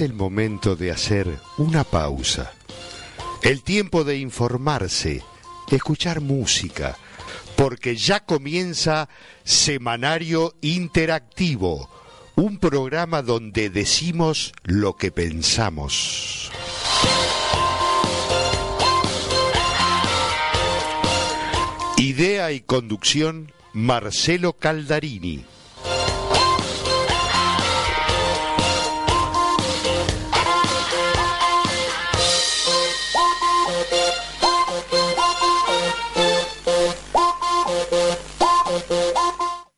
el momento de hacer una pausa. El tiempo de informarse, escuchar música, porque ya comienza Semanario Interactivo, un programa donde decimos lo que pensamos. Idea y conducción, Marcelo Caldarini.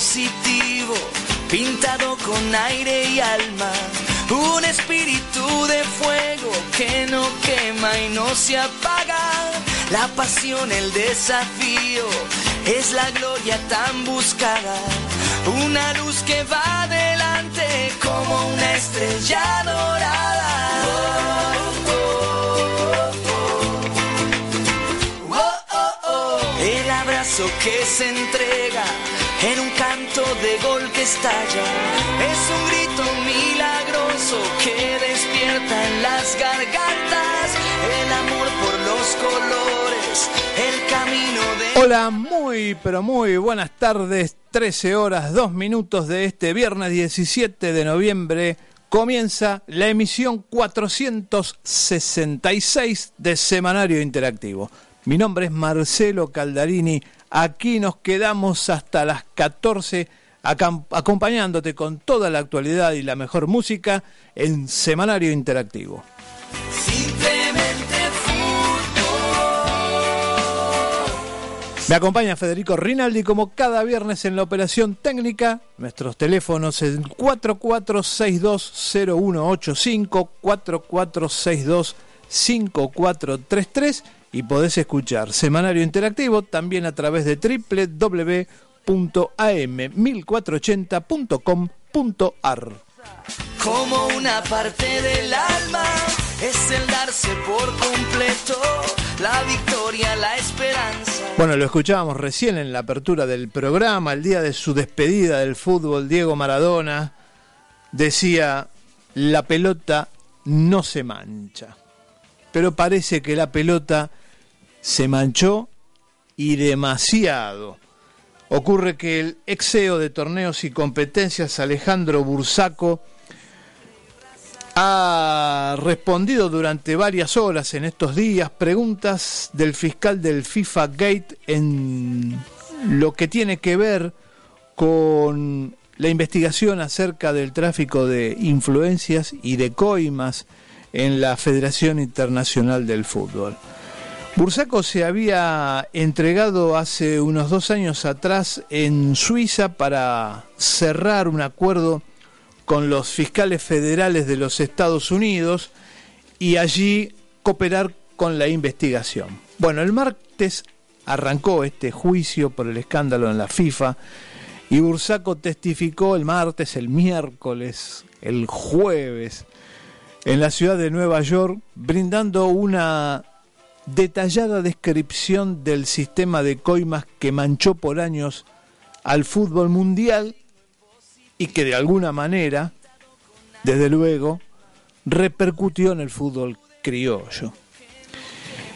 Positivo, pintado con aire y alma. Un espíritu de fuego que no quema y no se apaga. La pasión, el desafío, es la gloria tan buscada. Una luz que va adelante como una estrella dorada. Oh, oh, oh. El abrazo que se entrega en un canto de gol que estalla. Es un grito milagroso que despierta en las gargantas. El amor por los colores, el camino de... Hola, muy pero muy buenas tardes. 13 horas, 2 minutos de este viernes 17 de noviembre. Comienza la emisión 466 de Semanario Interactivo. Mi nombre es Marcelo Caldarini. Aquí nos quedamos hasta las 14 acam- acompañándote con toda la actualidad y la mejor música en Semanario Interactivo. Me acompaña Federico Rinaldi como cada viernes en la operación técnica. Nuestros teléfonos en 44620185, 44625433 y podés escuchar Semanario Interactivo también a través de www.am1480.com.ar. Como una parte del alma, es el darse por completo la victoria, la esperanza. Bueno, lo escuchábamos recién en la apertura del programa, el día de su despedida del fútbol, Diego Maradona decía, la pelota no se mancha. Pero parece que la pelota se manchó y demasiado. Ocurre que el ex CEO de torneos y competencias, Alejandro Bursaco, ha respondido durante varias horas en estos días preguntas del fiscal del FIFA Gate en lo que tiene que ver con la investigación acerca del tráfico de influencias y de coimas en la Federación Internacional del Fútbol. Bursaco se había entregado hace unos dos años atrás en Suiza para cerrar un acuerdo con los fiscales federales de los Estados Unidos y allí cooperar con la investigación. Bueno, el martes arrancó este juicio por el escándalo en la FIFA y Bursaco testificó el martes, el miércoles, el jueves en la ciudad de Nueva York, brindando una detallada descripción del sistema de coimas que manchó por años al fútbol mundial y que de alguna manera, desde luego, repercutió en el fútbol criollo.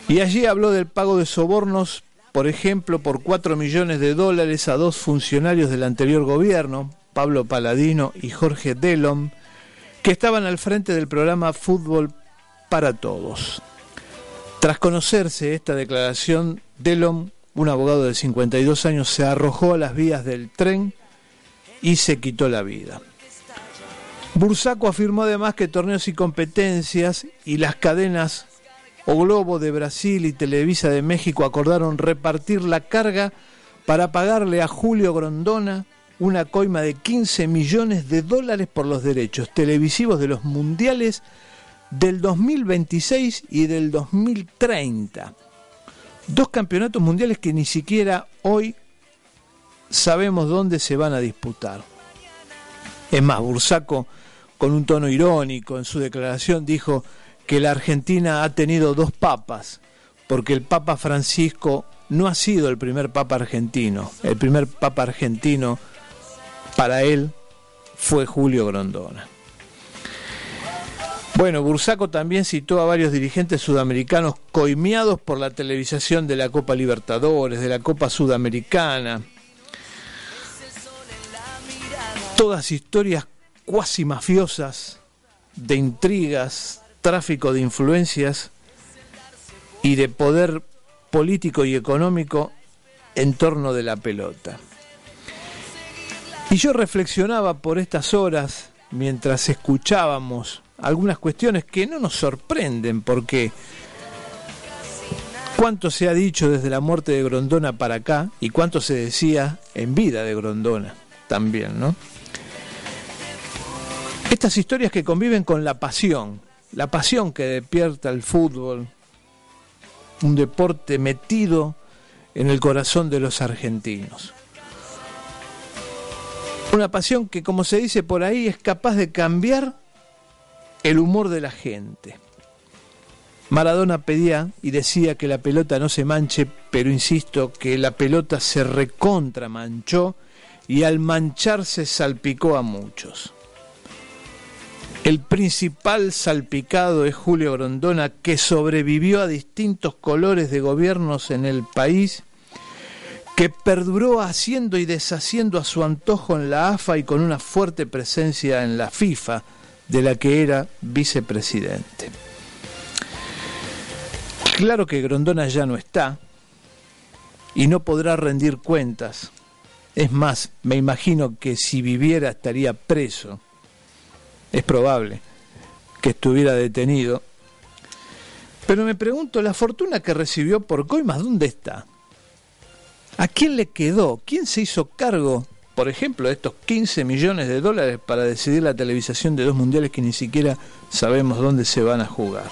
Y allí habló del pago de sobornos, por ejemplo, por 4 millones de dólares a dos funcionarios del anterior gobierno, Pablo Paladino y Jorge Delom, que estaban al frente del programa Fútbol para Todos. Tras conocerse esta declaración, Delom, un abogado de 52 años, se arrojó a las vías del tren y se quitó la vida. Bursaco afirmó además que torneos y competencias y las cadenas O Globo de Brasil y Televisa de México acordaron repartir la carga para pagarle a Julio Grondona una coima de 15 millones de dólares por los derechos televisivos de los mundiales del 2026 y del 2030. Dos campeonatos mundiales que ni siquiera hoy sabemos dónde se van a disputar. Es más, Bursaco, con un tono irónico en su declaración, dijo que la Argentina ha tenido dos papas, porque el Papa Francisco no ha sido el primer papa argentino. El primer papa argentino para él fue Julio Grondona. Bueno, Bursaco también citó a varios dirigentes sudamericanos coimeados por la televisación de la Copa Libertadores, de la Copa Sudamericana. Todas historias cuasi mafiosas, de intrigas, tráfico de influencias y de poder político y económico en torno de la pelota. Y yo reflexionaba por estas horas mientras escuchábamos algunas cuestiones que no nos sorprenden porque cuánto se ha dicho desde la muerte de Grondona para acá y cuánto se decía en vida de Grondona también, ¿no? Estas historias que conviven con la pasión, la pasión que despierta el fútbol, un deporte metido en el corazón de los argentinos. Una pasión que, como se dice por ahí, es capaz de cambiar el humor de la gente. Maradona pedía y decía que la pelota no se manche, pero insisto que la pelota se recontra manchó y al mancharse salpicó a muchos. El principal salpicado es Julio Grondona, que sobrevivió a distintos colores de gobiernos en el país, que perduró haciendo y deshaciendo a su antojo en la AFA y con una fuerte presencia en la FIFA, de la que era vicepresidente. Claro que Grondona ya no está y no podrá rendir cuentas. Es más, me imagino que si viviera estaría preso es probable que estuviera detenido. Pero me pregunto, la fortuna que recibió por Coimas, ¿dónde está? ¿A quién le quedó? ¿Quién se hizo cargo, por ejemplo, de estos 15 millones de dólares para decidir la televisación de dos mundiales que ni siquiera sabemos dónde se van a jugar?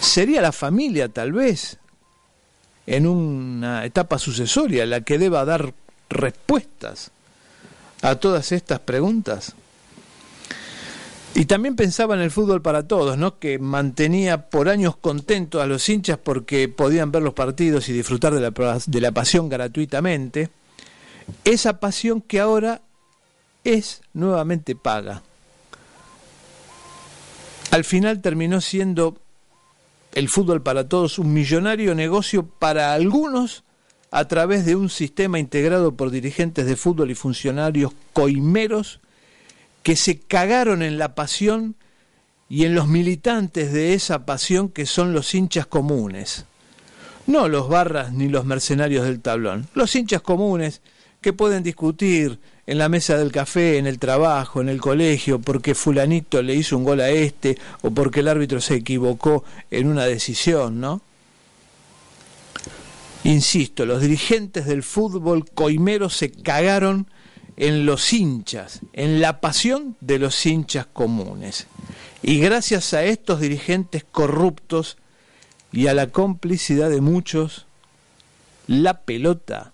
¿Sería la familia, tal vez, en una etapa sucesoria, la que deba dar respuestas a todas estas preguntas? Y también pensaba en el fútbol para todos, ¿no? que mantenía por años contentos a los hinchas porque podían ver los partidos y disfrutar de la, de la pasión gratuitamente. Esa pasión que ahora es nuevamente paga. Al final terminó siendo el fútbol para todos un millonario negocio para algunos a través de un sistema integrado por dirigentes de fútbol y funcionarios coimeros que se cagaron en la pasión y en los militantes de esa pasión que son los hinchas comunes. No los barras ni los mercenarios del tablón, los hinchas comunes que pueden discutir en la mesa del café, en el trabajo, en el colegio, porque fulanito le hizo un gol a este o porque el árbitro se equivocó en una decisión, ¿no? Insisto, los dirigentes del fútbol coimero se cagaron en los hinchas, en la pasión de los hinchas comunes. Y gracias a estos dirigentes corruptos y a la complicidad de muchos, la pelota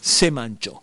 se manchó.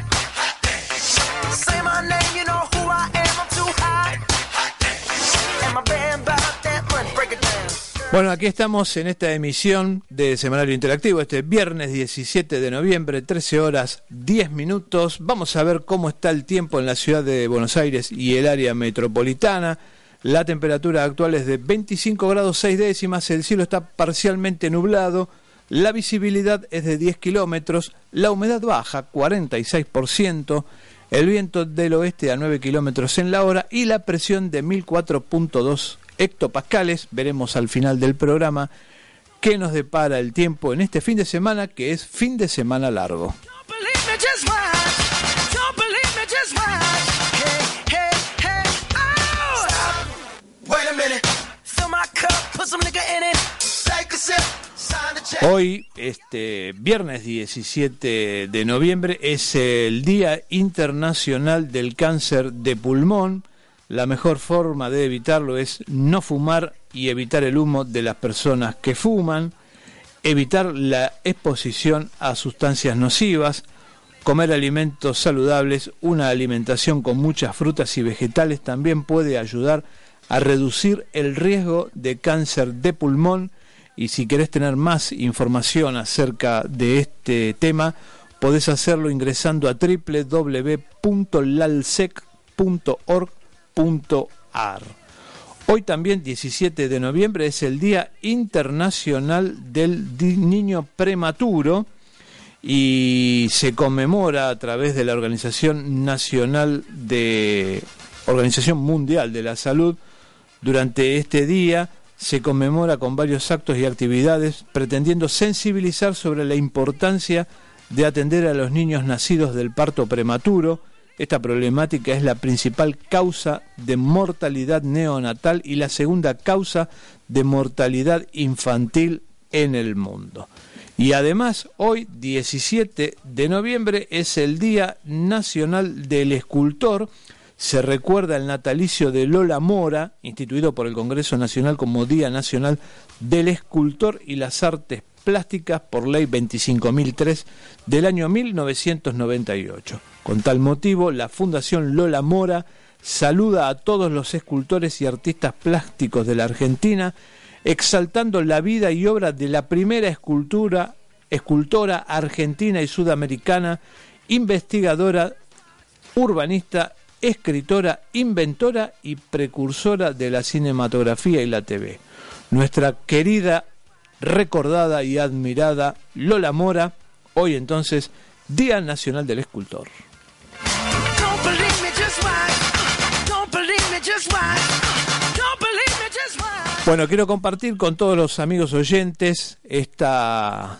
Bueno, aquí estamos en esta emisión de Semanario Interactivo, este viernes 17 de noviembre, 13 horas 10 minutos. Vamos a ver cómo está el tiempo en la ciudad de Buenos Aires y el área metropolitana. La temperatura actual es de 25 grados 6 décimas, el cielo está parcialmente nublado, la visibilidad es de 10 kilómetros, la humedad baja 46%, el viento del oeste a 9 kilómetros en la hora y la presión de 1004.2 hectopascales. Veremos al final del programa qué nos depara el tiempo en este fin de semana, que es fin de semana largo. Hoy, este viernes 17 de noviembre, es el Día Internacional del Cáncer de Pulmón la mejor forma de evitarlo es no fumar y evitar el humo de las personas que fuman, evitar la exposición a sustancias nocivas, comer alimentos saludables, una alimentación con muchas frutas y vegetales también puede ayudar a reducir el riesgo de cáncer de pulmón. Y si querés tener más información acerca de este tema, podés hacerlo ingresando a www.lalsec.org Hoy también, 17 de noviembre, es el Día Internacional del Niño Prematuro y se conmemora a través de la Organización Nacional de Organización Mundial de la Salud. Durante este día se conmemora con varios actos y actividades pretendiendo sensibilizar sobre la importancia de atender a los niños nacidos del parto prematuro, esta problemática es la principal causa de mortalidad neonatal y la segunda causa de mortalidad infantil en el mundo. Y además, hoy, 17 de noviembre, es el Día Nacional del Escultor. Se recuerda el natalicio de Lola Mora, instituido por el Congreso Nacional como Día Nacional del Escultor y las Artes Plásticas por Ley 25.003 del año 1998. Con tal motivo, la Fundación Lola Mora saluda a todos los escultores y artistas plásticos de la Argentina, exaltando la vida y obra de la primera escultura, escultora argentina y sudamericana, investigadora, urbanista, escritora, inventora y precursora de la cinematografía y la TV. Nuestra querida, recordada y admirada Lola Mora, hoy entonces Día Nacional del Escultor. Bueno, quiero compartir con todos los amigos oyentes esta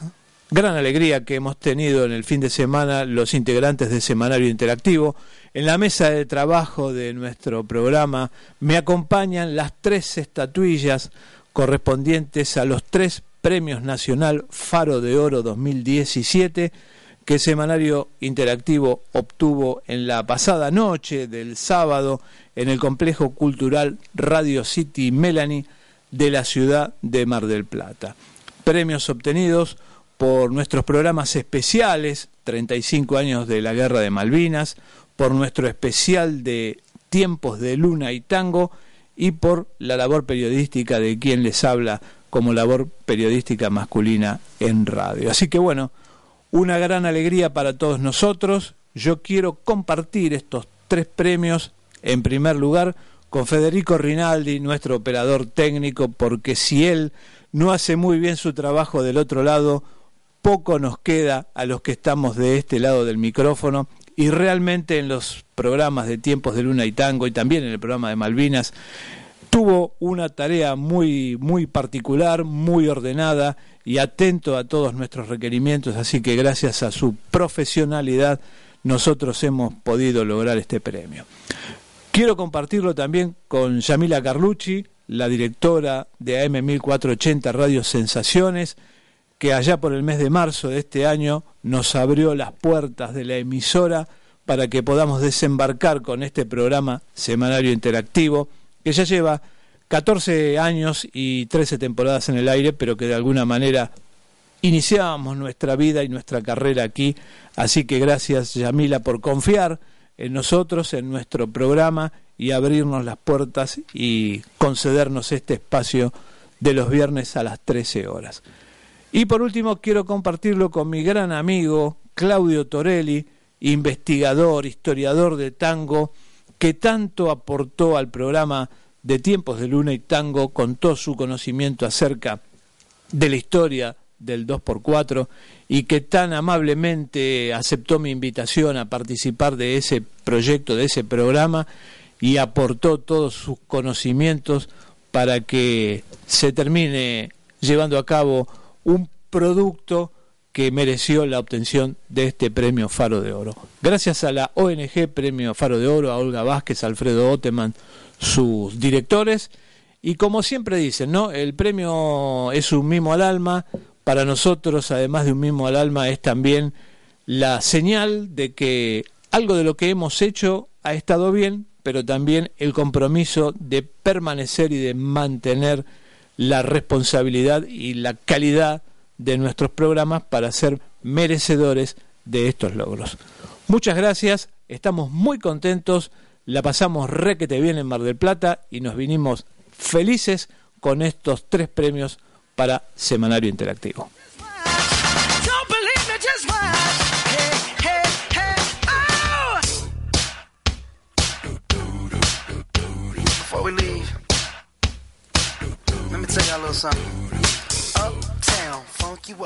gran alegría que hemos tenido en el fin de semana los integrantes de Semanario Interactivo. En la mesa de trabajo de nuestro programa me acompañan las tres estatuillas correspondientes a los tres Premios Nacional Faro de Oro 2017 que Semanario Interactivo obtuvo en la pasada noche del sábado en el complejo cultural Radio City Melanie de la ciudad de Mar del Plata. Premios obtenidos por nuestros programas especiales, 35 años de la Guerra de Malvinas, por nuestro especial de Tiempos de Luna y Tango y por la labor periodística de quien les habla como labor periodística masculina en radio. Así que bueno, una gran alegría para todos nosotros. Yo quiero compartir estos tres premios en primer lugar con Federico Rinaldi, nuestro operador técnico, porque si él no hace muy bien su trabajo del otro lado, poco nos queda a los que estamos de este lado del micrófono y realmente en los programas de Tiempos de Luna y Tango y también en el programa de Malvinas tuvo una tarea muy muy particular, muy ordenada y atento a todos nuestros requerimientos, así que gracias a su profesionalidad nosotros hemos podido lograr este premio. Quiero compartirlo también con Yamila Carlucci, la directora de AM 1480 Radio Sensaciones, que allá por el mes de marzo de este año nos abrió las puertas de la emisora para que podamos desembarcar con este programa semanario interactivo, que ya lleva 14 años y 13 temporadas en el aire, pero que de alguna manera iniciábamos nuestra vida y nuestra carrera aquí. Así que gracias Yamila por confiar en nosotros, en nuestro programa y abrirnos las puertas y concedernos este espacio de los viernes a las 13 horas. Y por último quiero compartirlo con mi gran amigo Claudio Torelli, investigador, historiador de tango, que tanto aportó al programa de Tiempos de Luna y Tango con todo su conocimiento acerca de la historia del 2x4 y que tan amablemente aceptó mi invitación a participar de ese proyecto, de ese programa y aportó todos sus conocimientos para que se termine llevando a cabo un producto que mereció la obtención de este premio Faro de Oro. Gracias a la ONG Premio Faro de Oro, a Olga Vázquez, Alfredo Oteman, sus directores, y como siempre dicen, ¿no? El premio es un mimo al alma, para nosotros, además de un mimo al alma, es también la señal de que algo de lo que hemos hecho ha estado bien, pero también el compromiso de permanecer y de mantener la responsabilidad y la calidad de nuestros programas para ser merecedores de estos logros. Muchas gracias, estamos muy contentos, la pasamos requete bien en Mar del Plata y nos vinimos felices con estos tres premios para Semanario Interactivo.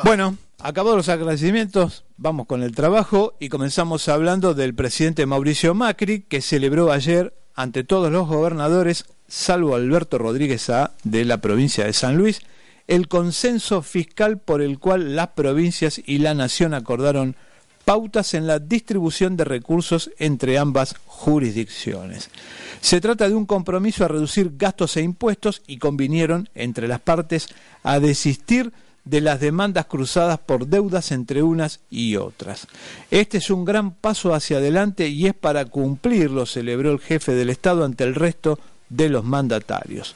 Bueno, acabados los agradecimientos, vamos con el trabajo y comenzamos hablando del presidente Mauricio Macri que celebró ayer ante todos los gobernadores, salvo Alberto Rodríguez A de la provincia de San Luis, el consenso fiscal por el cual las provincias y la nación acordaron pautas en la distribución de recursos entre ambas jurisdicciones. Se trata de un compromiso a reducir gastos e impuestos y convinieron entre las partes a desistir de las demandas cruzadas por deudas entre unas y otras. Este es un gran paso hacia adelante y es para cumplirlo, celebró el jefe del Estado ante el resto de los mandatarios.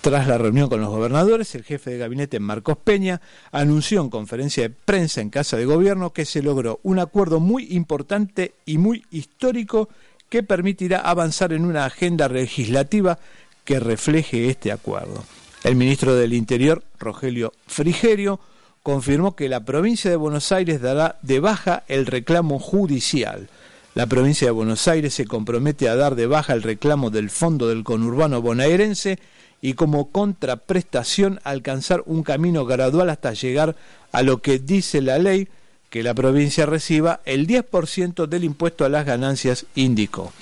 Tras la reunión con los gobernadores, el jefe de gabinete Marcos Peña anunció en conferencia de prensa en Casa de Gobierno que se logró un acuerdo muy importante y muy histórico que permitirá avanzar en una agenda legislativa que refleje este acuerdo. El ministro del Interior, Rogelio Frigerio, confirmó que la provincia de Buenos Aires dará de baja el reclamo judicial. La provincia de Buenos Aires se compromete a dar de baja el reclamo del Fondo del Conurbano Bonaerense y como contraprestación alcanzar un camino gradual hasta llegar a lo que dice la ley que la provincia reciba el 10% del impuesto a las ganancias, indicó.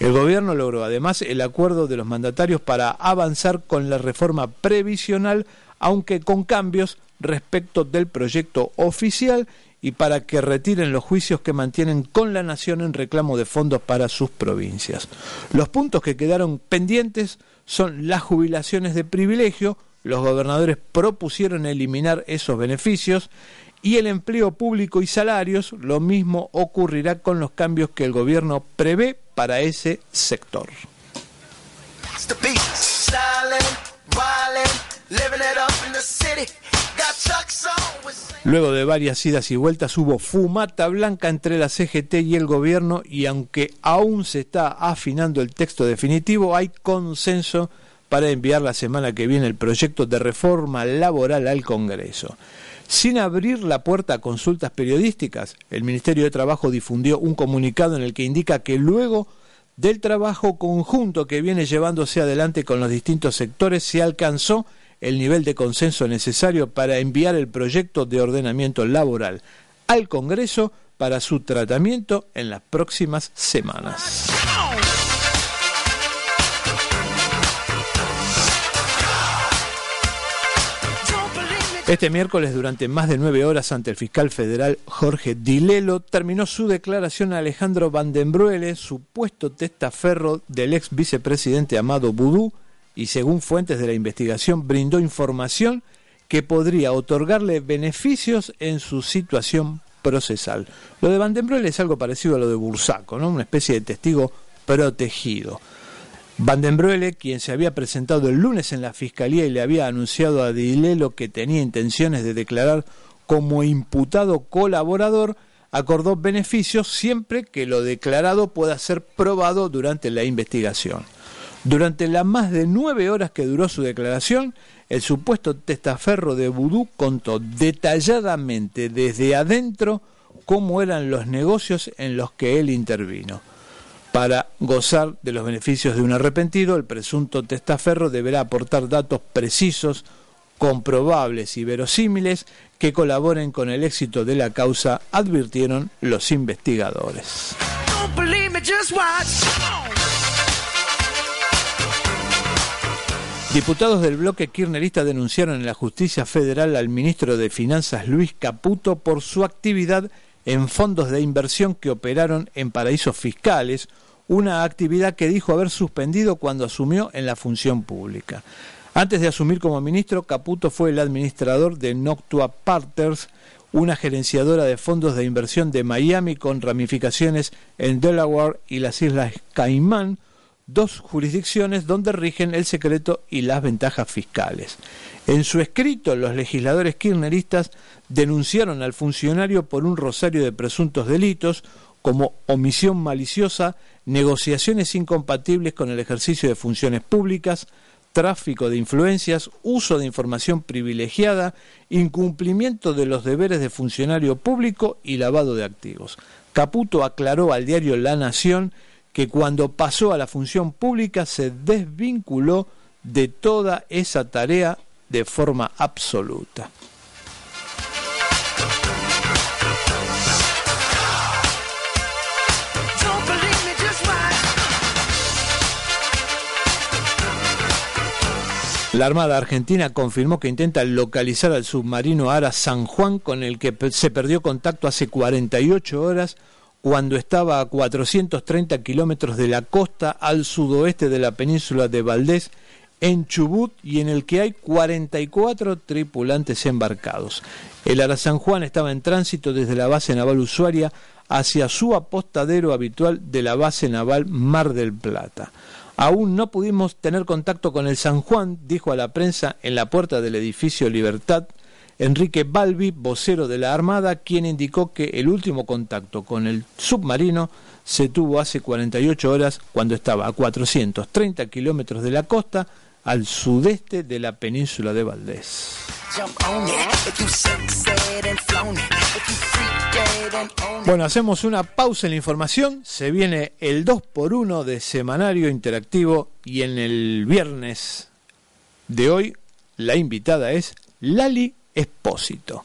El gobierno logró además el acuerdo de los mandatarios para avanzar con la reforma previsional, aunque con cambios respecto del proyecto oficial y para que retiren los juicios que mantienen con la nación en reclamo de fondos para sus provincias. Los puntos que quedaron pendientes son las jubilaciones de privilegio, los gobernadores propusieron eliminar esos beneficios y el empleo público y salarios, lo mismo ocurrirá con los cambios que el gobierno prevé para ese sector. Luego de varias idas y vueltas hubo fumata blanca entre la CGT y el gobierno y aunque aún se está afinando el texto definitivo, hay consenso para enviar la semana que viene el proyecto de reforma laboral al Congreso. Sin abrir la puerta a consultas periodísticas, el Ministerio de Trabajo difundió un comunicado en el que indica que luego del trabajo conjunto que viene llevándose adelante con los distintos sectores se alcanzó el nivel de consenso necesario para enviar el proyecto de ordenamiento laboral al Congreso para su tratamiento en las próximas semanas. Este miércoles, durante más de nueve horas ante el fiscal federal Jorge Dilelo, terminó su declaración a Alejandro Van den Bruele, supuesto testaferro del ex vicepresidente Amado Boudou, y según fuentes de la investigación brindó información que podría otorgarle beneficios en su situación procesal. Lo de Van den Bruele es algo parecido a lo de Bursaco, ¿no? una especie de testigo protegido. Van quien se había presentado el lunes en la fiscalía y le había anunciado a Dilelo que tenía intenciones de declarar como imputado colaborador, acordó beneficios siempre que lo declarado pueda ser probado durante la investigación. Durante las más de nueve horas que duró su declaración, el supuesto testaferro de Vudú contó detalladamente desde adentro cómo eran los negocios en los que él intervino. Para gozar de los beneficios de un arrepentido, el presunto testaferro deberá aportar datos precisos, comprobables y verosímiles que colaboren con el éxito de la causa, advirtieron los investigadores. Diputados del bloque kirchnerista denunciaron en la justicia federal al ministro de Finanzas Luis Caputo por su actividad en fondos de inversión que operaron en paraísos fiscales, una actividad que dijo haber suspendido cuando asumió en la función pública. Antes de asumir como ministro, Caputo fue el administrador de Noctua Partners, una gerenciadora de fondos de inversión de Miami con ramificaciones en Delaware y las Islas Caimán, dos jurisdicciones donde rigen el secreto y las ventajas fiscales. En su escrito, los legisladores kirchneristas denunciaron al funcionario por un rosario de presuntos delitos como omisión maliciosa, negociaciones incompatibles con el ejercicio de funciones públicas, tráfico de influencias, uso de información privilegiada, incumplimiento de los deberes de funcionario público y lavado de activos. Caputo aclaró al diario La Nación que cuando pasó a la función pública se desvinculó de toda esa tarea de forma absoluta. La Armada Argentina confirmó que intenta localizar al submarino Ara San Juan con el que se perdió contacto hace 48 horas cuando estaba a 430 kilómetros de la costa al sudoeste de la península de Valdés en Chubut y en el que hay 44 tripulantes embarcados. El Ara San Juan estaba en tránsito desde la base naval usuaria hacia su apostadero habitual de la base naval Mar del Plata. Aún no pudimos tener contacto con el San Juan, dijo a la prensa en la puerta del edificio Libertad Enrique Balbi, vocero de la Armada, quien indicó que el último contacto con el submarino se tuvo hace 48 horas cuando estaba a 430 kilómetros de la costa al sudeste de la península de Valdés. Bueno, hacemos una pausa en la información. Se viene el 2x1 de Semanario Interactivo y en el viernes de hoy la invitada es Lali Espósito.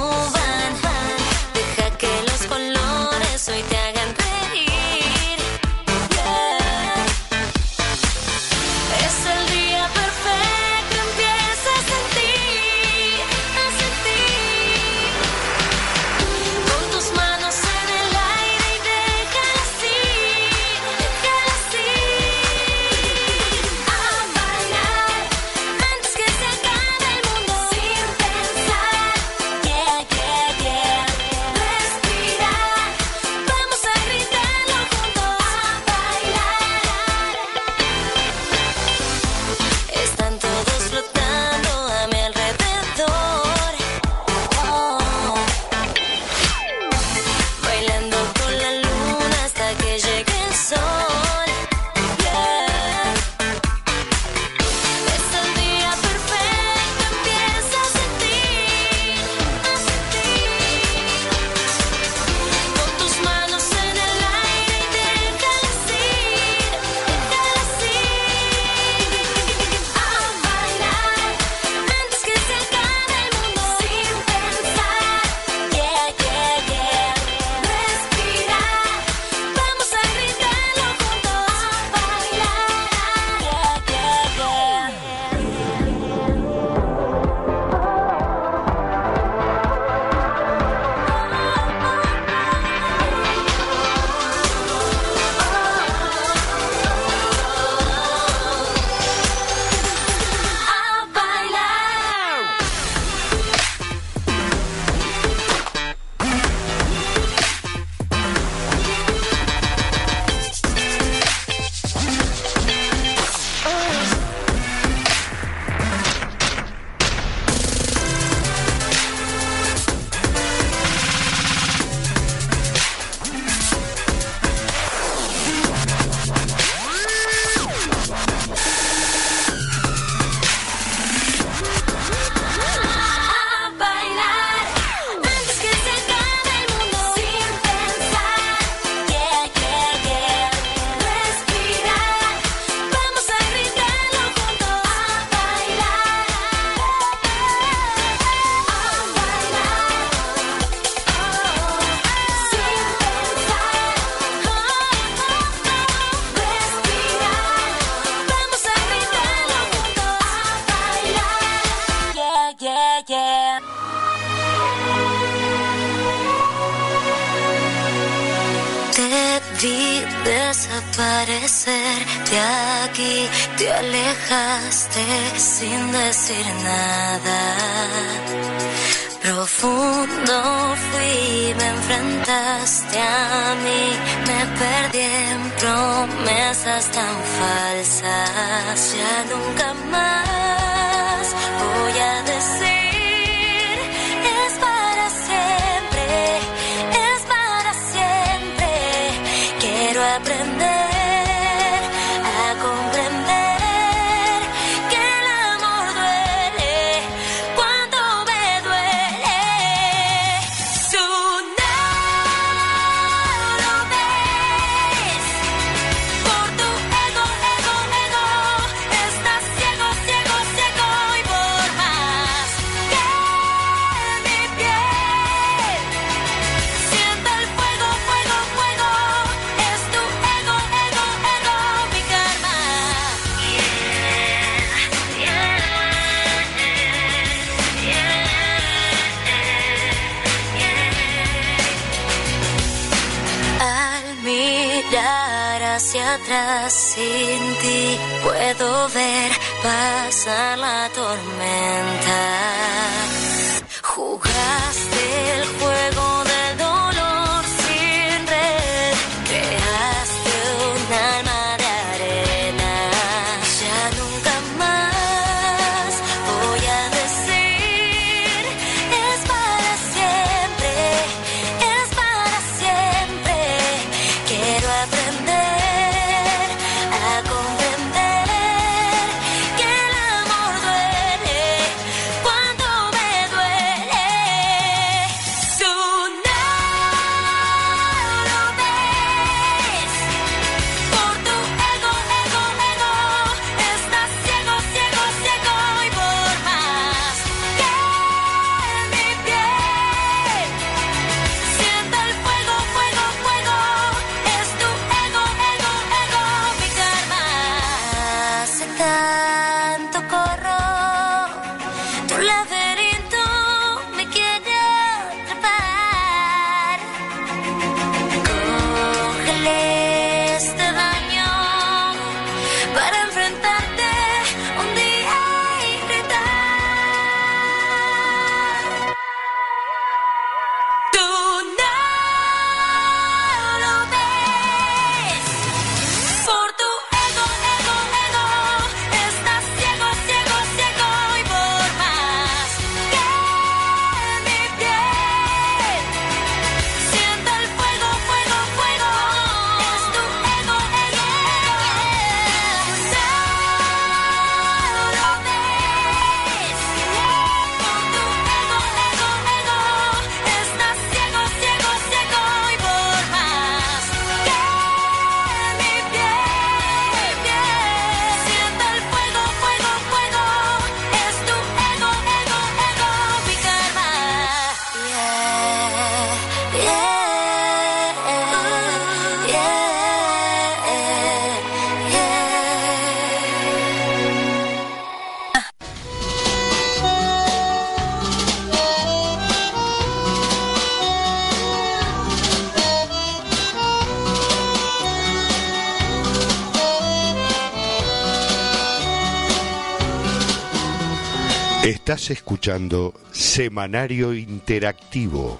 Estás escuchando Semanario Interactivo.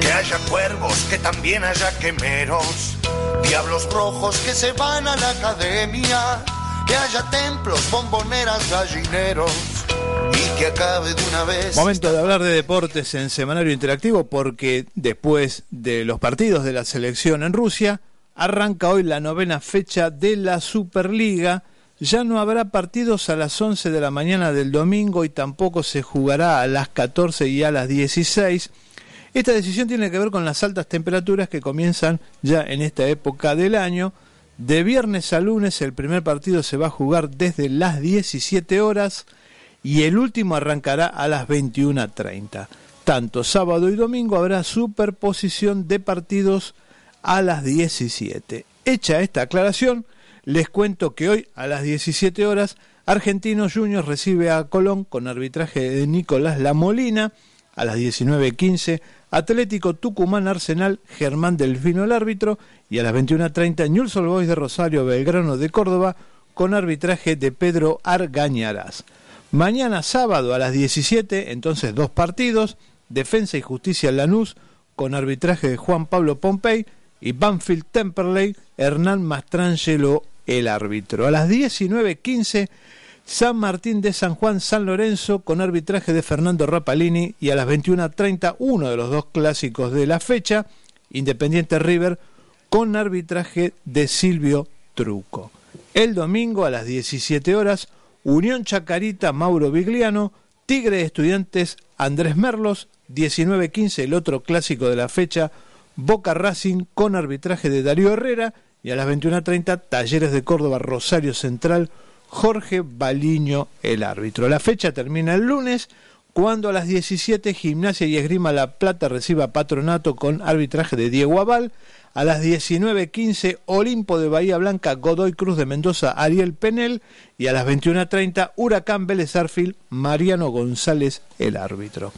Que haya cuervos, que también haya quemeros, diablos rojos que se van a la academia, que haya templos, bomboneras, gallineros Momento de hablar de deportes en Semanario Interactivo porque después de los partidos de la selección en Rusia, arranca hoy la novena fecha de la Superliga. Ya no habrá partidos a las 11 de la mañana del domingo y tampoco se jugará a las 14 y a las 16. Esta decisión tiene que ver con las altas temperaturas que comienzan ya en esta época del año. De viernes a lunes el primer partido se va a jugar desde las 17 horas y el último arrancará a las 21.30. Tanto sábado y domingo habrá superposición de partidos a las 17. Hecha esta aclaración, les cuento que hoy a las 17 horas Argentinos Juniors recibe a Colón con arbitraje de Nicolás Lamolina. A las 19.15 Atlético Tucumán Arsenal Germán Delfino el árbitro y a las 21.30 Newell's Boys de Rosario Belgrano de Córdoba con arbitraje de Pedro Argañarás. Mañana sábado a las 17, entonces dos partidos, Defensa y Justicia Lanús con arbitraje de Juan Pablo Pompey y Banfield Temperley, Hernán Mastrangelo el árbitro. A las 19.15 San Martín de San Juan San Lorenzo con arbitraje de Fernando Rapalini y a las 21.30 uno de los dos clásicos de la fecha, Independiente River con arbitraje de Silvio Truco. El domingo a las 17 horas, Unión Chacarita Mauro Vigliano, Tigre de Estudiantes Andrés Merlos, 19.15 el otro clásico de la fecha, Boca Racing con arbitraje de Darío Herrera y a las 21.30 Talleres de Córdoba Rosario Central Jorge Baliño el árbitro. La fecha termina el lunes cuando a las 17 Gimnasia y Esgrima La Plata reciba Patronato con arbitraje de Diego Aval. A las 19.15 Olimpo de Bahía Blanca Godoy Cruz de Mendoza Ariel Penel. Y a las 21.30 Huracán Vélez Mariano González el árbitro.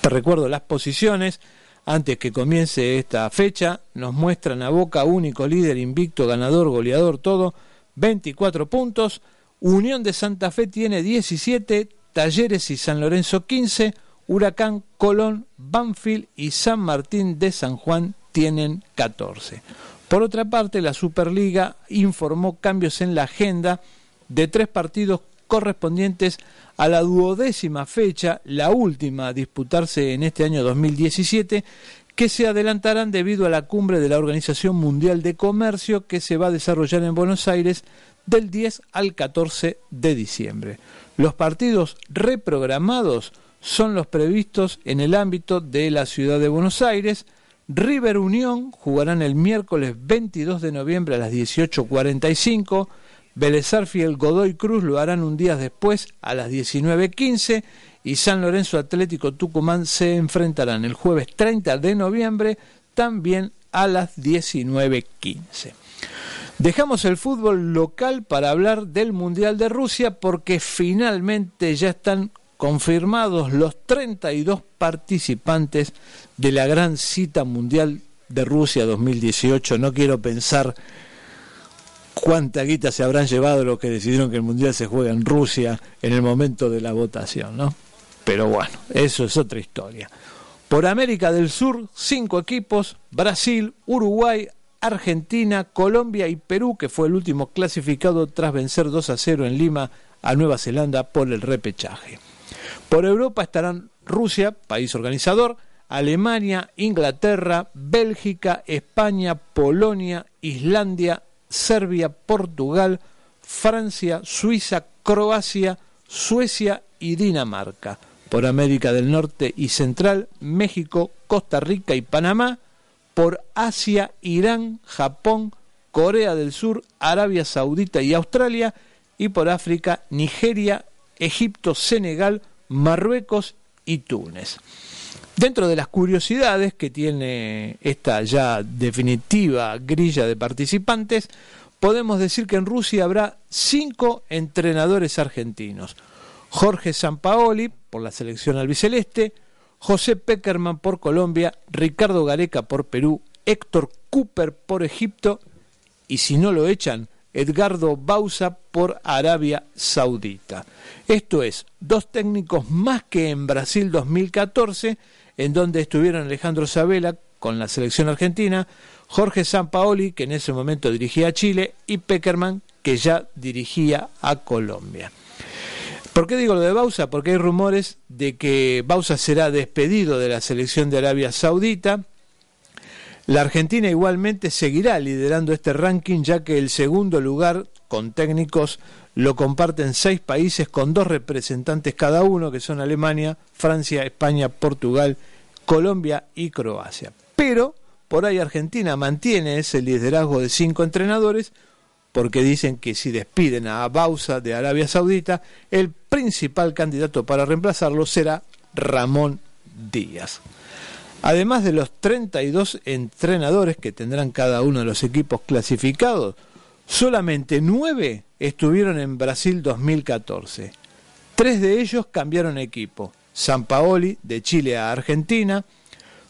Te recuerdo las posiciones. Antes que comience esta fecha, nos muestran a Boca único líder, invicto, ganador, goleador, todo, 24 puntos. Unión de Santa Fe tiene 17, Talleres y San Lorenzo 15, Huracán, Colón, Banfield y San Martín de San Juan tienen 14. Por otra parte, la Superliga informó cambios en la agenda de tres partidos correspondientes a la duodécima fecha, la última a disputarse en este año 2017, que se adelantarán debido a la cumbre de la Organización Mundial de Comercio que se va a desarrollar en Buenos Aires del 10 al 14 de diciembre. Los partidos reprogramados son los previstos en el ámbito de la ciudad de Buenos Aires. River Unión jugarán el miércoles 22 de noviembre a las 18.45. Vélez el Godoy Cruz lo harán un día después a las 19.15 y San Lorenzo Atlético Tucumán se enfrentarán el jueves 30 de noviembre también a las 19.15. Dejamos el fútbol local para hablar del Mundial de Rusia porque finalmente ya están confirmados los 32 participantes de la gran cita mundial de Rusia 2018. No quiero pensar cuánta guita se habrán llevado los que decidieron que el Mundial se juega en Rusia en el momento de la votación, ¿no? Pero bueno, eso es otra historia. Por América del Sur, cinco equipos, Brasil, Uruguay, Argentina, Colombia y Perú, que fue el último clasificado tras vencer 2 a 0 en Lima a Nueva Zelanda por el repechaje. Por Europa estarán Rusia, país organizador, Alemania, Inglaterra, Bélgica, España, Polonia, Islandia, Serbia, Portugal, Francia, Suiza, Croacia, Suecia y Dinamarca. Por América del Norte y Central, México, Costa Rica y Panamá. Por Asia, Irán, Japón, Corea del Sur, Arabia Saudita y Australia. Y por África, Nigeria, Egipto, Senegal, Marruecos y Túnez. Dentro de las curiosidades que tiene esta ya definitiva grilla de participantes, podemos decir que en Rusia habrá cinco entrenadores argentinos. Jorge Sampaoli por la selección albiceleste, José Peckerman por Colombia, Ricardo Gareca por Perú, Héctor Cooper por Egipto y si no lo echan, Edgardo Bausa por Arabia Saudita. Esto es, dos técnicos más que en Brasil 2014 en donde estuvieron Alejandro Sabela con la selección argentina, Jorge Sampaoli, que en ese momento dirigía a Chile, y Peckerman, que ya dirigía a Colombia. ¿Por qué digo lo de Bausa? Porque hay rumores de que Bausa será despedido de la selección de Arabia Saudita. La Argentina igualmente seguirá liderando este ranking, ya que el segundo lugar con técnicos lo comparten seis países con dos representantes cada uno, que son Alemania, Francia, España, Portugal, Colombia y Croacia. Pero por ahí Argentina mantiene ese liderazgo de cinco entrenadores, porque dicen que si despiden a Bausa de Arabia Saudita, el principal candidato para reemplazarlo será Ramón Díaz. Además de los 32 entrenadores que tendrán cada uno de los equipos clasificados, solamente nueve estuvieron en Brasil 2014. Tres de ellos cambiaron equipo. San Paoli de Chile a Argentina,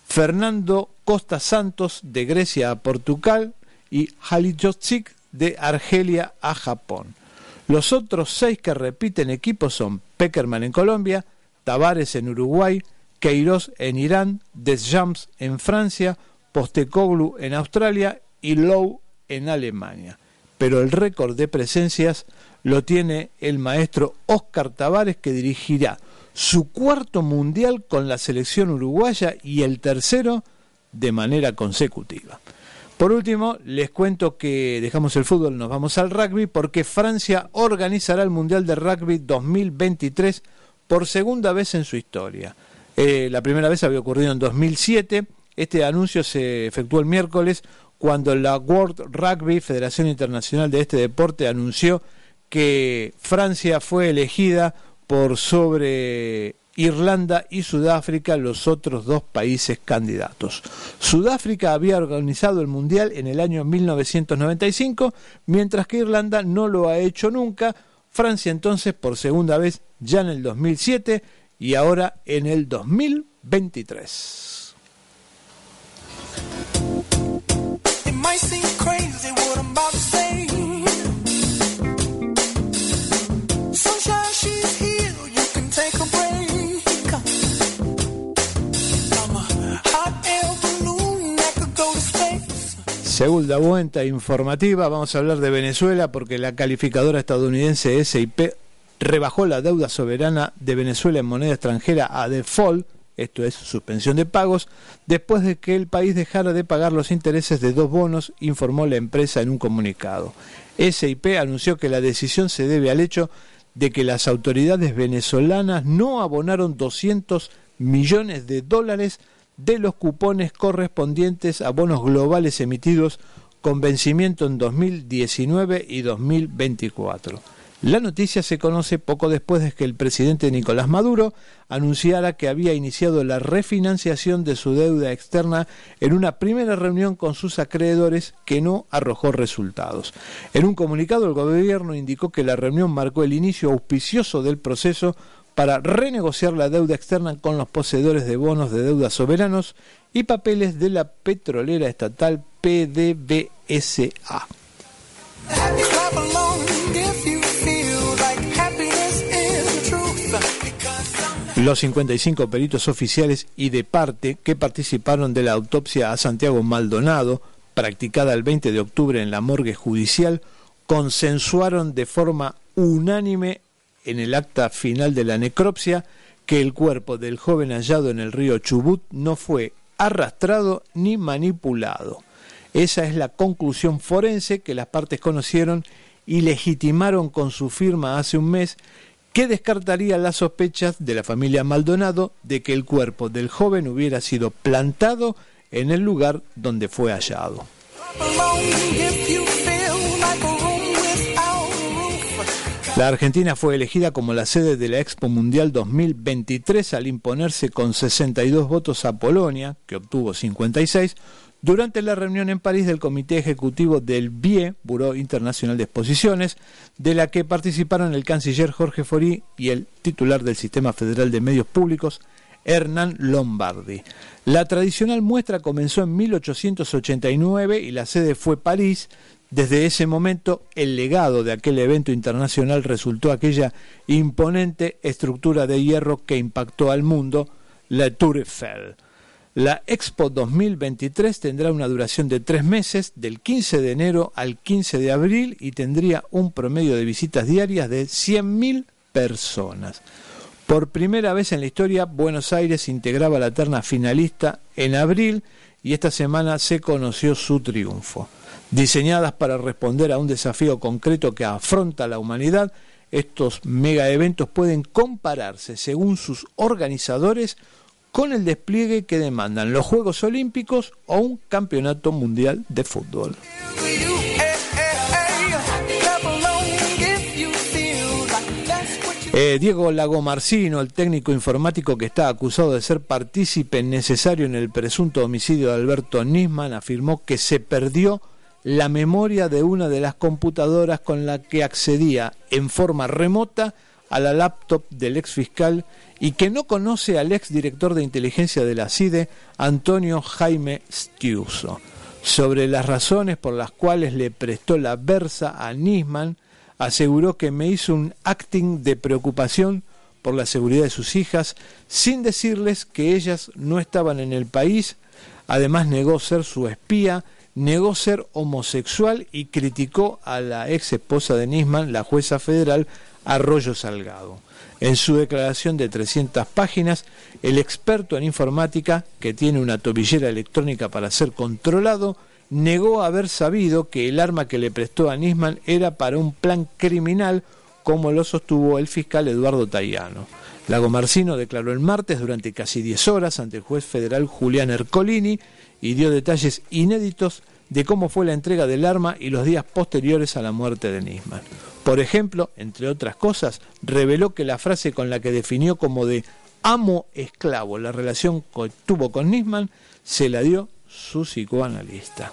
Fernando Costa Santos de Grecia a Portugal y Halilhodzic de Argelia a Japón. Los otros seis que repiten equipo son Peckerman en Colombia, Tavares en Uruguay, Queiroz en Irán, Deschamps en Francia, Postecoglou en Australia y Lowe en Alemania. Pero el récord de presencias lo tiene el maestro Oscar Tavares que dirigirá su cuarto mundial con la selección uruguaya y el tercero de manera consecutiva. Por último, les cuento que dejamos el fútbol, nos vamos al rugby porque Francia organizará el Mundial de Rugby 2023 por segunda vez en su historia. Eh, la primera vez había ocurrido en 2007. Este anuncio se efectuó el miércoles cuando la World Rugby, Federación Internacional de este deporte, anunció que Francia fue elegida por sobre Irlanda y Sudáfrica, los otros dos países candidatos. Sudáfrica había organizado el Mundial en el año 1995, mientras que Irlanda no lo ha hecho nunca. Francia entonces por segunda vez ya en el 2007 y ahora en el 2023. Segunda vuelta informativa, vamos a hablar de Venezuela porque la calificadora estadounidense SIP rebajó la deuda soberana de Venezuela en moneda extranjera a default, esto es suspensión de pagos, después de que el país dejara de pagar los intereses de dos bonos, informó la empresa en un comunicado. SIP anunció que la decisión se debe al hecho de que las autoridades venezolanas no abonaron 200 millones de dólares de los cupones correspondientes a bonos globales emitidos con vencimiento en 2019 y 2024. La noticia se conoce poco después de que el presidente Nicolás Maduro anunciara que había iniciado la refinanciación de su deuda externa en una primera reunión con sus acreedores que no arrojó resultados. En un comunicado el gobierno indicó que la reunión marcó el inicio auspicioso del proceso para renegociar la deuda externa con los poseedores de bonos de deuda soberanos y papeles de la petrolera estatal PDVSA. Los 55 peritos oficiales y de parte que participaron de la autopsia a Santiago Maldonado, practicada el 20 de octubre en la morgue judicial, consensuaron de forma unánime en el acta final de la necropsia que el cuerpo del joven hallado en el río Chubut no fue arrastrado ni manipulado. Esa es la conclusión forense que las partes conocieron y legitimaron con su firma hace un mes que descartaría las sospechas de la familia Maldonado de que el cuerpo del joven hubiera sido plantado en el lugar donde fue hallado. La Argentina fue elegida como la sede de la Expo Mundial 2023 al imponerse con 62 votos a Polonia, que obtuvo 56, durante la reunión en París del Comité Ejecutivo del BIE, Buró Internacional de Exposiciones, de la que participaron el canciller Jorge Forí y el titular del Sistema Federal de Medios Públicos, Hernán Lombardi. La tradicional muestra comenzó en 1889 y la sede fue París. Desde ese momento, el legado de aquel evento internacional resultó aquella imponente estructura de hierro que impactó al mundo, la Tour Eiffel. La Expo 2023 tendrá una duración de tres meses, del 15 de enero al 15 de abril, y tendría un promedio de visitas diarias de 100.000 personas. Por primera vez en la historia, Buenos Aires integraba la terna finalista en abril y esta semana se conoció su triunfo. Diseñadas para responder a un desafío concreto que afronta la humanidad, estos mega eventos pueden compararse, según sus organizadores, con el despliegue que demandan los Juegos Olímpicos o un Campeonato Mundial de Fútbol. Eh, Diego Lagomarcino, el técnico informático que está acusado de ser partícipe necesario en el presunto homicidio de Alberto Nisman, afirmó que se perdió la memoria de una de las computadoras con la que accedía en forma remota a la laptop del ex fiscal y que no conoce al ex director de inteligencia de la CIDE, Antonio Jaime Stiuso. Sobre las razones por las cuales le prestó la versa a Nisman, aseguró que me hizo un acting de preocupación por la seguridad de sus hijas, sin decirles que ellas no estaban en el país, además negó ser su espía, negó ser homosexual y criticó a la ex esposa de Nisman, la jueza federal Arroyo Salgado. En su declaración de 300 páginas, el experto en informática, que tiene una tobillera electrónica para ser controlado, negó haber sabido que el arma que le prestó a Nisman era para un plan criminal, como lo sostuvo el fiscal Eduardo Tayano. Lago Marcino declaró el martes durante casi 10 horas ante el juez federal Julián Ercolini y dio detalles inéditos de cómo fue la entrega del arma y los días posteriores a la muerte de Nisman. Por ejemplo, entre otras cosas, reveló que la frase con la que definió como de amo esclavo la relación que tuvo con Nisman se la dio su psicoanalista.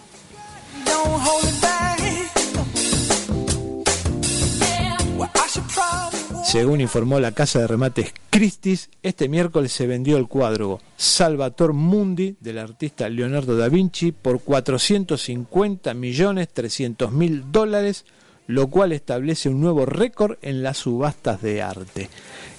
Según informó la casa de remates Christie's, este miércoles se vendió el cuadro Salvator Mundi del artista Leonardo da Vinci por 450 millones 300 mil dólares, lo cual establece un nuevo récord en las subastas de arte.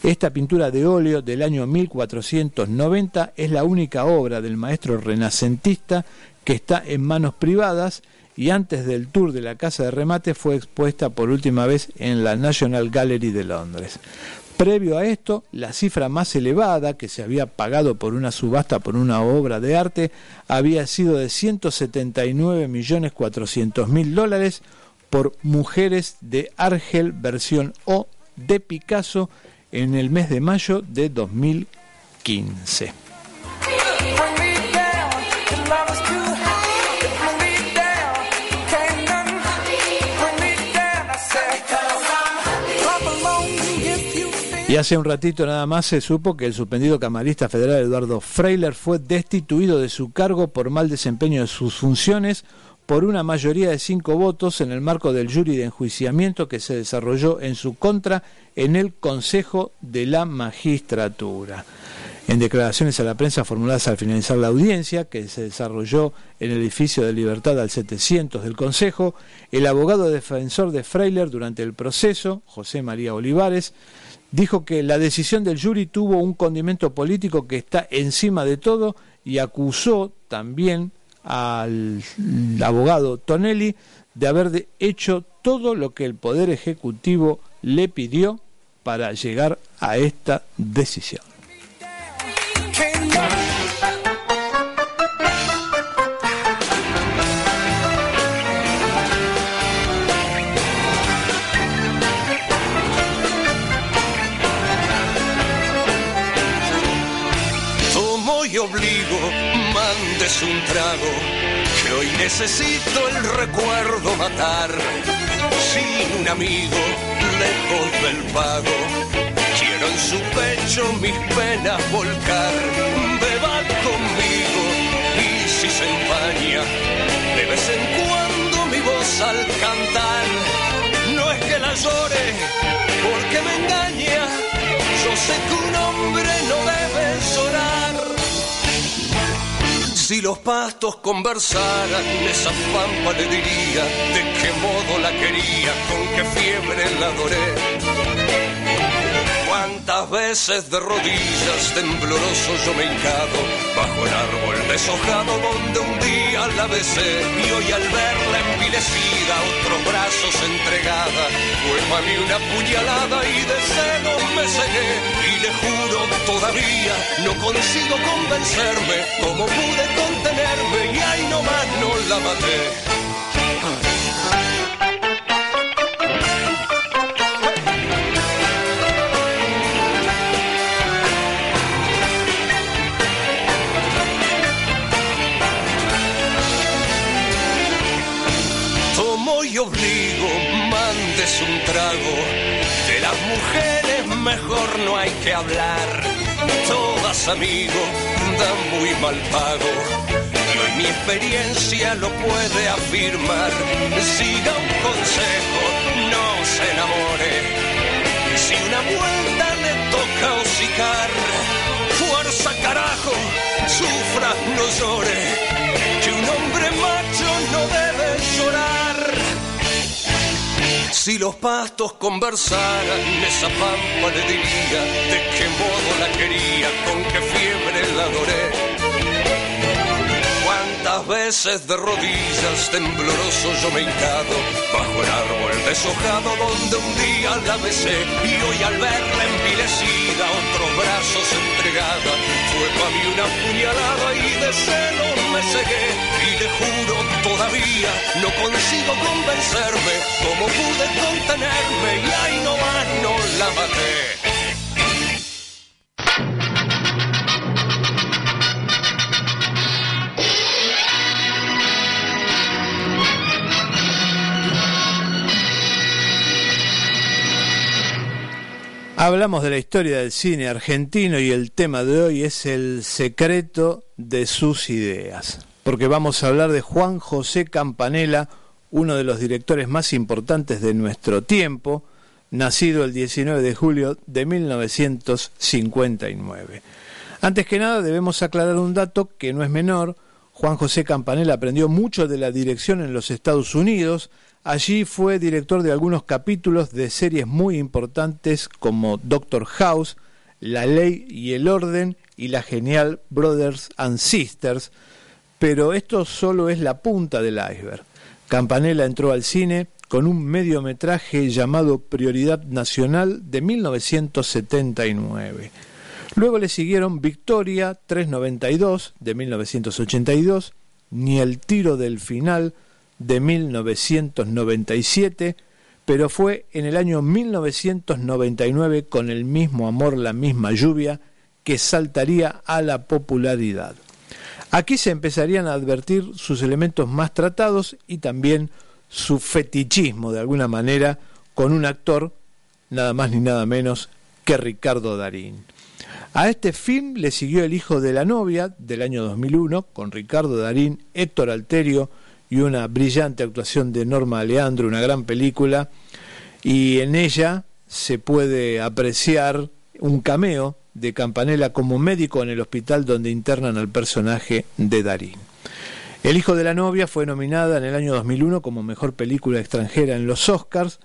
Esta pintura de óleo del año 1490 es la única obra del maestro renacentista que está en manos privadas y antes del tour de la casa de remate fue expuesta por última vez en la National Gallery de Londres. Previo a esto, la cifra más elevada que se había pagado por una subasta por una obra de arte había sido de 179.400.000 dólares por Mujeres de Argel versión O de Picasso en el mes de mayo de 2015. Y hace un ratito nada más se supo que el suspendido camarista federal Eduardo Freiler fue destituido de su cargo por mal desempeño de sus funciones por una mayoría de cinco votos en el marco del jury de enjuiciamiento que se desarrolló en su contra en el Consejo de la Magistratura. En declaraciones a la prensa formuladas al finalizar la audiencia, que se desarrolló en el edificio de Libertad al 700 del Consejo, el abogado defensor de Freiler durante el proceso, José María Olivares, dijo que la decisión del jury tuvo un condimento político que está encima de todo y acusó también al abogado Tonelli de haber hecho todo lo que el Poder Ejecutivo le pidió para llegar a esta decisión. Que hoy necesito el recuerdo matar. Sin un amigo, lejos del pago, quiero en su pecho mis penas volcar. Beba conmigo y si se empaña, de vez en cuando mi voz al cantar, no es que la llore porque me engaña, Si los pastos conversaran, esa pampa le diría de qué modo la quería, con qué fiebre la adoré. Cuántas veces de rodillas tembloroso yo me hincado bajo el árbol deshojado donde un día la besé y hoy al verla envilecida otros brazos entregada fue para mí una puñalada y de celos me cegué y le juro todavía no consigo convencerme cómo pude contenerme y ahí nomás no la maté. Mejor no hay que hablar. Todas, amigo, dan muy mal pago. Y hoy mi experiencia lo puede afirmar. Siga un consejo, no se enamore. Si una vuelta le toca hocicar, fuerza carajo, sufra, no llore. Que un hombre macho no debe llorar. Si los pastos conversaran, esa pampa le diría de qué modo la quería, con qué fiebre la adoré. Cuántas veces de rodillas tembloroso yo me hincado bajo el árbol deshojado donde un día la besé y hoy al verla envilecida otros brazos entregada fue para mí una puñalada y de celo me cegué y le juro todavía no consigo convencerme cómo pude contenerme y ahí nomás no la maté. Hablamos de la historia del cine argentino y el tema de hoy es el secreto de sus ideas, porque vamos a hablar de Juan José Campanella, uno de los directores más importantes de nuestro tiempo, nacido el 19 de julio de 1959. Antes que nada debemos aclarar un dato que no es menor, Juan José Campanella aprendió mucho de la dirección en los Estados Unidos, Allí fue director de algunos capítulos de series muy importantes como Doctor House, La Ley y el Orden y la genial Brothers and Sisters, pero esto solo es la punta del iceberg. Campanella entró al cine con un mediometraje llamado Prioridad Nacional de 1979. Luego le siguieron Victoria 392 de 1982, Ni el tiro del final de 1997, pero fue en el año 1999 con el mismo amor, la misma lluvia, que saltaría a la popularidad. Aquí se empezarían a advertir sus elementos más tratados y también su fetichismo de alguna manera con un actor nada más ni nada menos que Ricardo Darín. A este film le siguió El hijo de la novia del año 2001 con Ricardo Darín, Héctor Alterio, y una brillante actuación de Norma Leandro, una gran película, y en ella se puede apreciar un cameo de Campanella como médico en el hospital donde internan al personaje de Darín. El hijo de la novia fue nominada en el año 2001 como mejor película extranjera en los Oscars.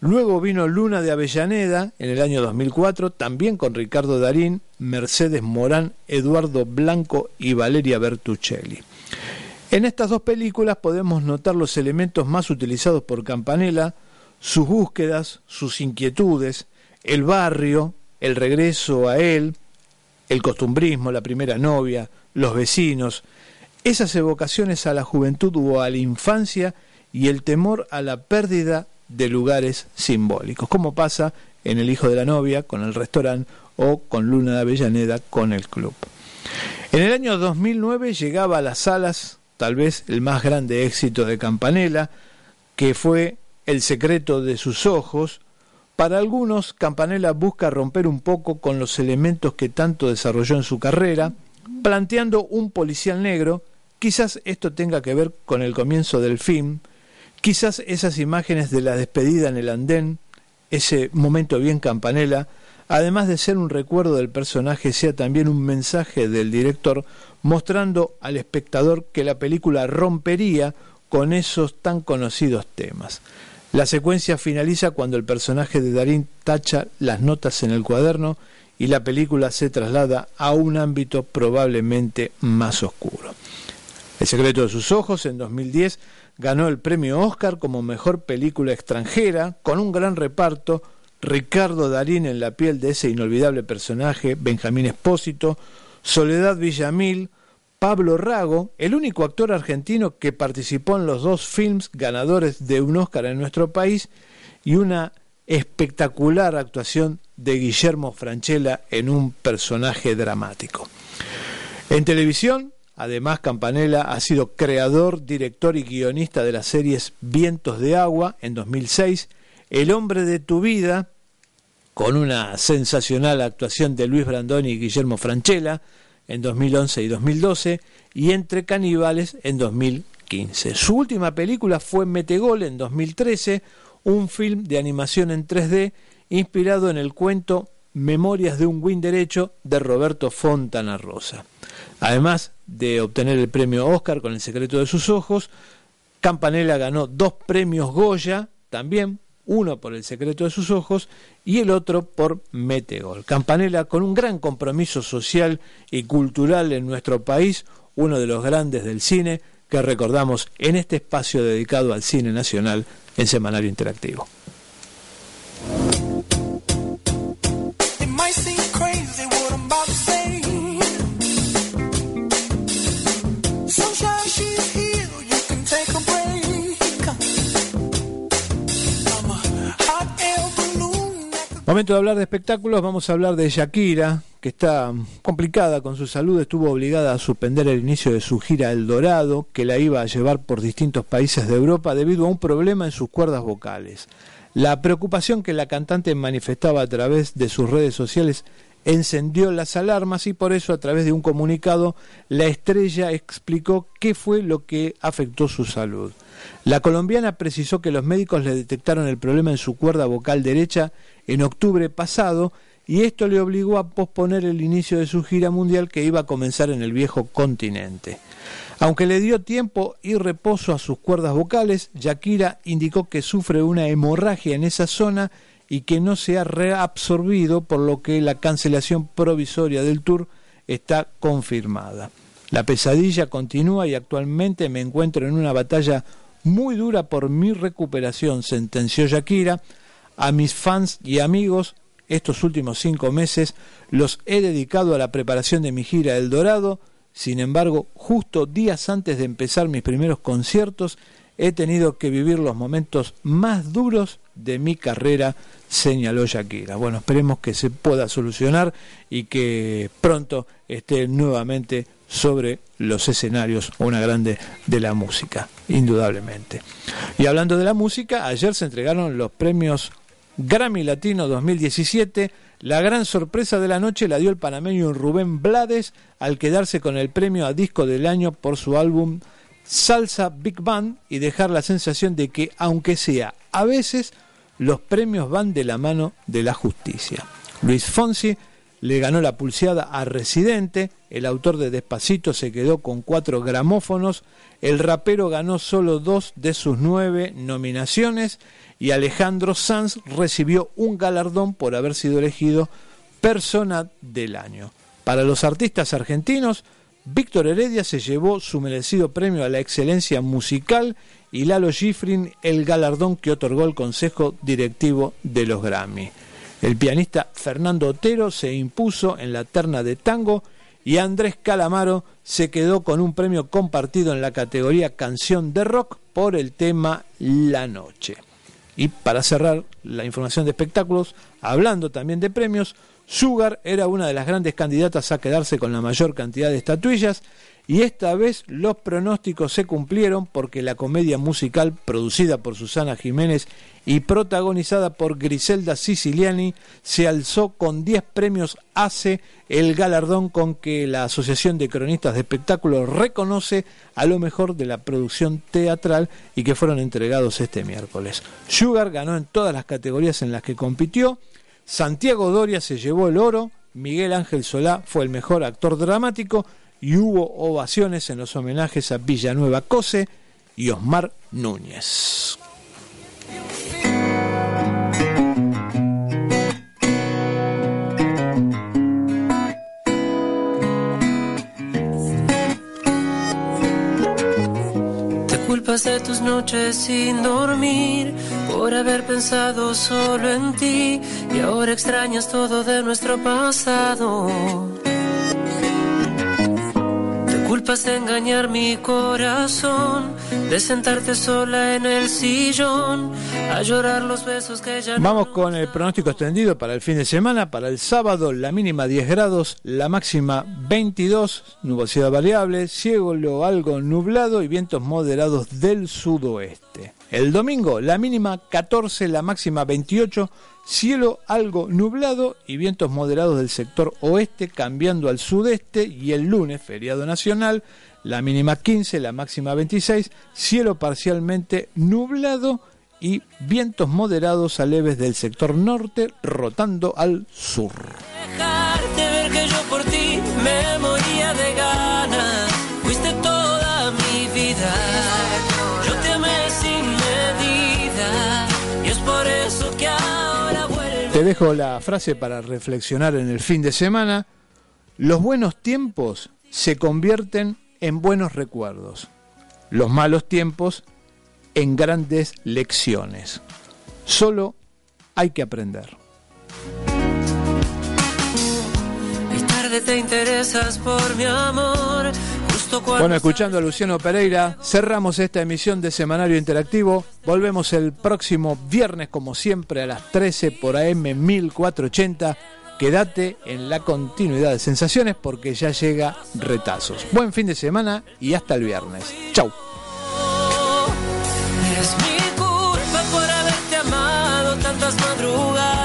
Luego vino Luna de Avellaneda en el año 2004, también con Ricardo Darín, Mercedes Morán, Eduardo Blanco y Valeria Bertuccelli. En estas dos películas podemos notar los elementos más utilizados por Campanella, sus búsquedas, sus inquietudes, el barrio, el regreso a él, el costumbrismo, la primera novia, los vecinos, esas evocaciones a la juventud o a la infancia y el temor a la pérdida de lugares simbólicos, como pasa en El hijo de la novia con el restaurante o con Luna de Avellaneda con el club. En el año 2009 llegaba a las salas tal vez el más grande éxito de Campanella, que fue El secreto de sus ojos. Para algunos, Campanella busca romper un poco con los elementos que tanto desarrolló en su carrera, planteando un policial negro. Quizás esto tenga que ver con el comienzo del film, quizás esas imágenes de la despedida en el andén, ese momento bien Campanella, además de ser un recuerdo del personaje, sea también un mensaje del director mostrando al espectador que la película rompería con esos tan conocidos temas. La secuencia finaliza cuando el personaje de Darín tacha las notas en el cuaderno y la película se traslada a un ámbito probablemente más oscuro. El secreto de sus ojos en 2010 ganó el premio Oscar como mejor película extranjera con un gran reparto, Ricardo Darín en la piel de ese inolvidable personaje, Benjamín Espósito, Soledad Villamil, Pablo Rago, el único actor argentino que participó en los dos films ganadores de un Oscar en nuestro país, y una espectacular actuación de Guillermo Franchella en un personaje dramático. En televisión, además, Campanella ha sido creador, director y guionista de las series Vientos de Agua en 2006, El hombre de tu vida, con una sensacional actuación de Luis Brandoni y Guillermo Franchella, en 2011 y 2012 y Entre Caníbales en 2015. Su última película fue Metegol en 2013, un film de animación en 3D inspirado en el cuento Memorias de un Win Derecho de Roberto Fontana Rosa. Además de obtener el premio Oscar con El secreto de sus ojos, Campanella ganó dos premios Goya, también uno por El secreto de sus ojos y el otro por Metegol. Campanella con un gran compromiso social y cultural en nuestro país, uno de los grandes del cine que recordamos en este espacio dedicado al cine nacional en Semanario Interactivo. Momento de hablar de espectáculos, vamos a hablar de Shakira, que está complicada con su salud, estuvo obligada a suspender el inicio de su gira El Dorado, que la iba a llevar por distintos países de Europa debido a un problema en sus cuerdas vocales. La preocupación que la cantante manifestaba a través de sus redes sociales encendió las alarmas y por eso a través de un comunicado la estrella explicó qué fue lo que afectó su salud. La colombiana precisó que los médicos le detectaron el problema en su cuerda vocal derecha en octubre pasado y esto le obligó a posponer el inicio de su gira mundial que iba a comenzar en el viejo continente. Aunque le dio tiempo y reposo a sus cuerdas vocales, Shakira indicó que sufre una hemorragia en esa zona y que no se ha reabsorbido, por lo que la cancelación provisoria del tour está confirmada. La pesadilla continúa y actualmente me encuentro en una batalla muy dura por mi recuperación, sentenció Shakira. A mis fans y amigos, estos últimos cinco meses los he dedicado a la preparación de mi gira El Dorado. Sin embargo, justo días antes de empezar mis primeros conciertos, he tenido que vivir los momentos más duros de mi carrera, señaló Shakira. Bueno, esperemos que se pueda solucionar y que pronto esté nuevamente sobre los escenarios una grande de la música, indudablemente. Y hablando de la música, ayer se entregaron los premios Grammy Latino 2017. La gran sorpresa de la noche la dio el panameño Rubén Blades al quedarse con el premio a disco del año por su álbum Salsa Big Band y dejar la sensación de que, aunque sea a veces, los premios van de la mano de la justicia. Luis Fonsi le ganó la pulseada a Residente, el autor de Despacito se quedó con cuatro gramófonos, el rapero ganó solo dos de sus nueve nominaciones y Alejandro Sanz recibió un galardón por haber sido elegido persona del año. Para los artistas argentinos, Víctor Heredia se llevó su merecido premio a la excelencia musical y Lalo Schifrin el galardón que otorgó el Consejo Directivo de los Grammy. El pianista Fernando Otero se impuso en la terna de tango y Andrés Calamaro se quedó con un premio compartido en la categoría canción de rock por el tema La Noche. Y para cerrar la información de espectáculos, hablando también de premios, Sugar era una de las grandes candidatas a quedarse con la mayor cantidad de estatuillas y esta vez los pronósticos se cumplieron porque la comedia musical producida por Susana Jiménez y protagonizada por Griselda Siciliani se alzó con 10 premios ACE, el galardón con que la Asociación de Cronistas de Espectáculos reconoce a lo mejor de la producción teatral y que fueron entregados este miércoles. Sugar ganó en todas las categorías en las que compitió, Santiago Doria se llevó el oro, Miguel Ángel Solá fue el mejor actor dramático y hubo ovaciones en los homenajes a Villanueva Cose y Osmar Núñez. De tus noches sin dormir por haber pensado solo en ti y ahora extrañas todo de nuestro pasado. Te culpas de engañar mi corazón, de sentarte sola en el sillón, a llorar los besos que ya no Vamos con el pronóstico extendido para el fin de semana. Para el sábado, la mínima 10 grados, la máxima 22, nubosidad variable, cielo algo nublado y vientos moderados del sudoeste. El domingo, la mínima 14, la máxima 28, cielo algo nublado y vientos moderados del sector oeste cambiando al sudeste y el lunes, feriado nacional, la mínima 15, la máxima 26, cielo parcialmente nublado y vientos moderados a leves del sector norte rotando al sur. Dejarte ver que yo por ti me moría de ganas. Te dejo la frase para reflexionar en el fin de semana. Los buenos tiempos se convierten en buenos recuerdos. Los malos tiempos en grandes lecciones. Solo hay que aprender. Bueno, escuchando a Luciano Pereira, cerramos esta emisión de Semanario Interactivo. Volvemos el próximo viernes, como siempre, a las 13 por AM 1480. Quédate en la continuidad de sensaciones porque ya llega retazos. Buen fin de semana y hasta el viernes. Chau. Es mi culpa por haberte amado tantas madrugadas.